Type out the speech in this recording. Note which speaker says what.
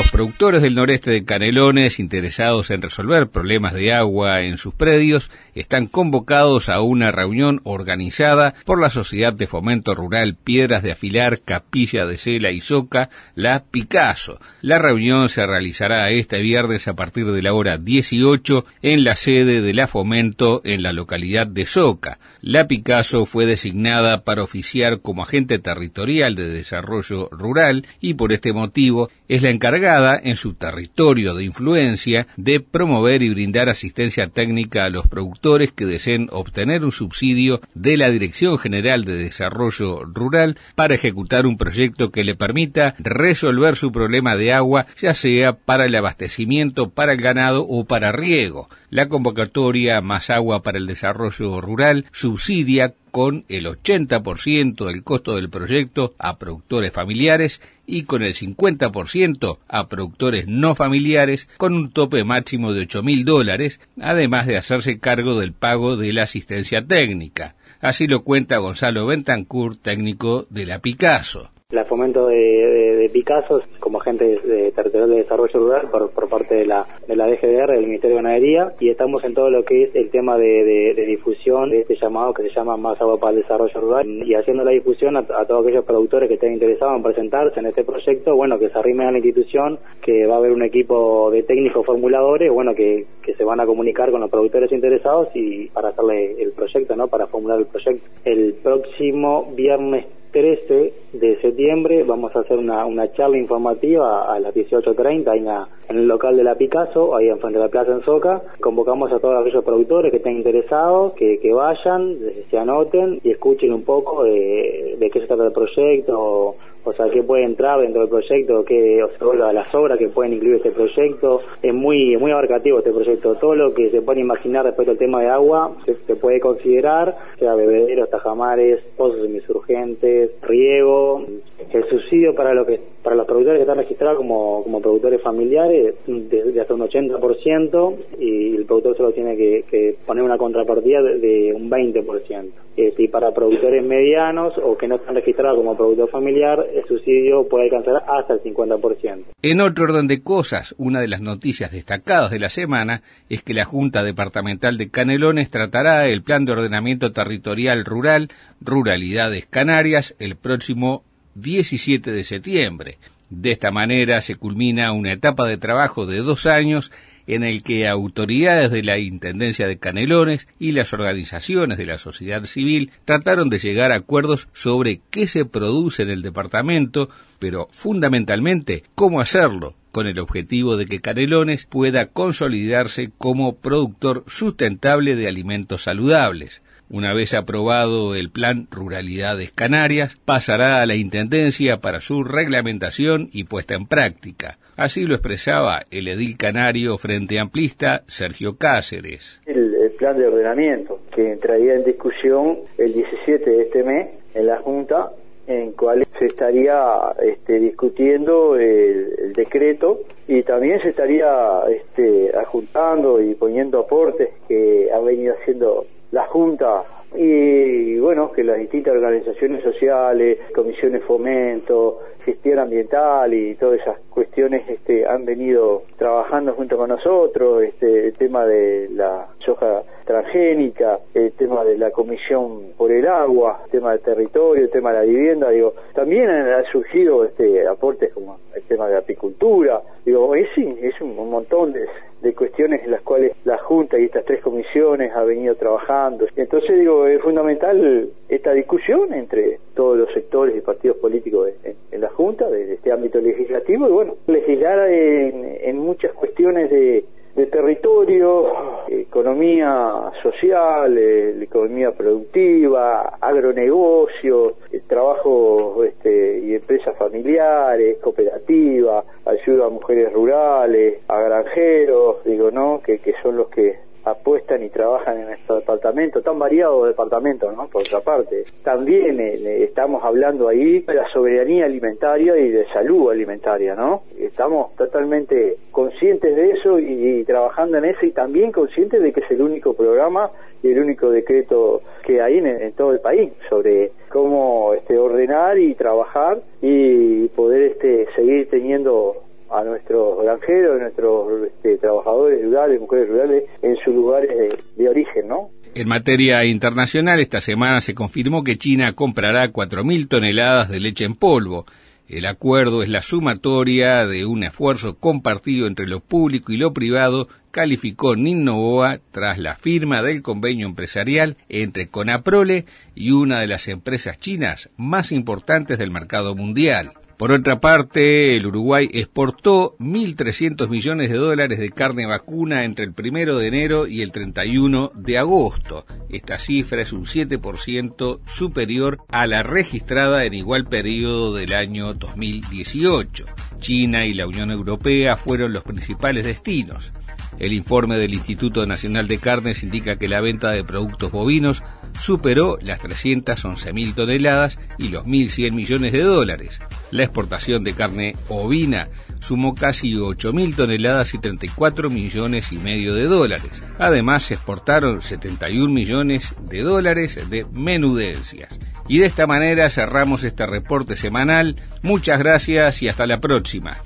Speaker 1: productores del noreste de Canelones interesados en resolver problemas de agua en sus predios están convocados a una reunión organizada por la Sociedad de Fomento Rural Piedras de Afilar, Capilla de Cela y Soca, la Picasso. La reunión se realizará este viernes a partir de la hora 18 en la sede de la Fomento en la localidad de Soca. La Picasso fue designada para oficiar como agente territorial de desarrollo rural y por este motivo es la encargada en su territorio de influencia de promover y brindar asistencia técnica a los productores que deseen obtener un subsidio de la Dirección General de Desarrollo Rural para ejecutar un proyecto que le permita resolver su problema de agua, ya sea para el abastecimiento, para el ganado o para riego. La convocatoria Más Agua para el Desarrollo Rural subsidia con el 80% del costo del proyecto a productores familiares y con el 50% a productores no familiares con un tope máximo de 8 mil dólares, además de hacerse cargo del pago de la asistencia técnica. Así lo cuenta Gonzalo Bentancur, técnico de la Picasso
Speaker 2: la fomento de, de, Picasso como agente de, territorial de desarrollo rural por, parte de la, de la DGDR, del Ministerio de Ganadería, y estamos en todo lo que es el tema de, difusión de este llamado que se llama Más Agua para el Desarrollo Rural, y haciendo la difusión a, todos aquellos productores que estén interesados en presentarse en este proyecto, bueno, que se arrimen a la institución, que va a haber un equipo de técnicos formuladores, bueno, que, que se van a comunicar con los productores interesados y para hacerle el proyecto, ¿no? Para formular el proyecto. El próximo viernes 13 de septiembre vamos a hacer una, charla informativa a las 18.30 en, el local de la Picasso, ahí enfrente de la Plaza en Soca. Convocamos a todos aquellos productores que estén interesados, que, vayan, se anoten y escuchen un poco de, qué se trata el proyecto, o sea, qué puede entrar dentro del proyecto, qué, o sea, las obras que pueden incluir este proyecto. Es muy muy abarcativo este proyecto. Todo lo que se puede imaginar respecto al tema de agua se, puede considerar, sea bebederos, tajamares, pozos semisurgentes, riego, el subsidio para lo que para los productores que están registrados como, como productores familiares de, hasta un 80% y el productor solo tiene que, poner una contrapartida de, un 20%. Este, y para productores medianos o que no están registrados como productor familiar, el subsidio puede alcanzar hasta el 50%.
Speaker 1: En otro orden de cosas, una de las noticias destacadas de la semana es que la Junta Departamental de Canelones tratará el Plan de Ordenamiento Territorial Rural, Ruralidades Canarias, el próximo 17 de septiembre. De esta manera se culmina una etapa de trabajo de dos años en el que autoridades de la Intendencia de Canelones y las organizaciones de la sociedad civil trataron de llegar a acuerdos sobre qué se produce en el departamento, pero fundamentalmente cómo hacerlo, con el objetivo de que Canelones pueda consolidarse como productor sustentable de alimentos saludables. Una vez aprobado el Plan Ruralidades Canarias, pasará a la Intendencia para su reglamentación y puesta en práctica. Así lo expresaba el edil canario frente amplista Sergio Cáceres.
Speaker 3: El, plan de ordenamiento que entraría en discusión el 17 de este mes en la Junta en cual se estaría este, discutiendo el, decreto y también se estaría este, ajuntando y poniendo aportes que ha venido haciendo la Junta y bueno, que las distintas organizaciones sociales, comisiones fomento, gestión ambiental y todas esas cuestiones este, han venido trabajando junto con nosotros, este, el tema de la soja transgénica, el tema de la comisión por el agua, el tema del territorio, el tema de la vivienda, digo, también han, surgido este, aportes como el tema de la apicultura, digo, es, es un, montón de, de cuestiones en las cuales la Junta y estas tres comisiones ha venido trabajando. Entonces digo, es fundamental esta discusión entre todos los sectores y partidos políticos en, la Junta, de, este ámbito legislativo, y bueno, legislar en, muchas cuestiones de, territorio, economía social, eh, economía productiva, agronegocio, el trabajo este, y empresas familiares, cooperativas, rurales, a granjeros, digo, ¿no? Que, son los que apuestan y trabajan en nuestro departamento, tan variado departamento, ¿no? Por otra parte. También eh, estamos hablando ahí de la soberanía alimentaria y de salud alimentaria, ¿no? Estamos totalmente conscientes de eso y, trabajando en eso y también conscientes de que es el único programa y el único decreto que hay en, todo el país sobre cómo este, ordenar y trabajar y poder este, seguir teniendo a nuestros granjeros, a nuestros este, trabajadores rurales, mujeres rurales, en sus lugares de, origen, ¿no?
Speaker 1: En materia internacional, esta semana se confirmó que China comprará 4.000 toneladas de leche en polvo. El acuerdo es la sumatoria de un esfuerzo compartido entre lo público y lo privado, calificó Ninnovoa tras la firma del convenio empresarial entre Conaprole y una de las empresas chinas más importantes del mercado mundial. Por otra parte, el Uruguay exportó 1.300 millones de dólares de carne vacuna entre el 1 de enero y el 31 de agosto. Esta cifra es un 7% superior a la registrada en igual periodo del año 2018. China y la Unión Europea fueron los principales destinos. El informe del Instituto Nacional de Carnes indica que la venta de productos bovinos superó las 311.000 toneladas y los 1.100 millones de dólares. La exportación de carne ovina sumó casi 8.000 toneladas y 34 millones y medio de dólares. Además, se exportaron 71 millones de dólares de menudencias. Y de esta manera cerramos este reporte semanal. Muchas gracias y hasta la próxima.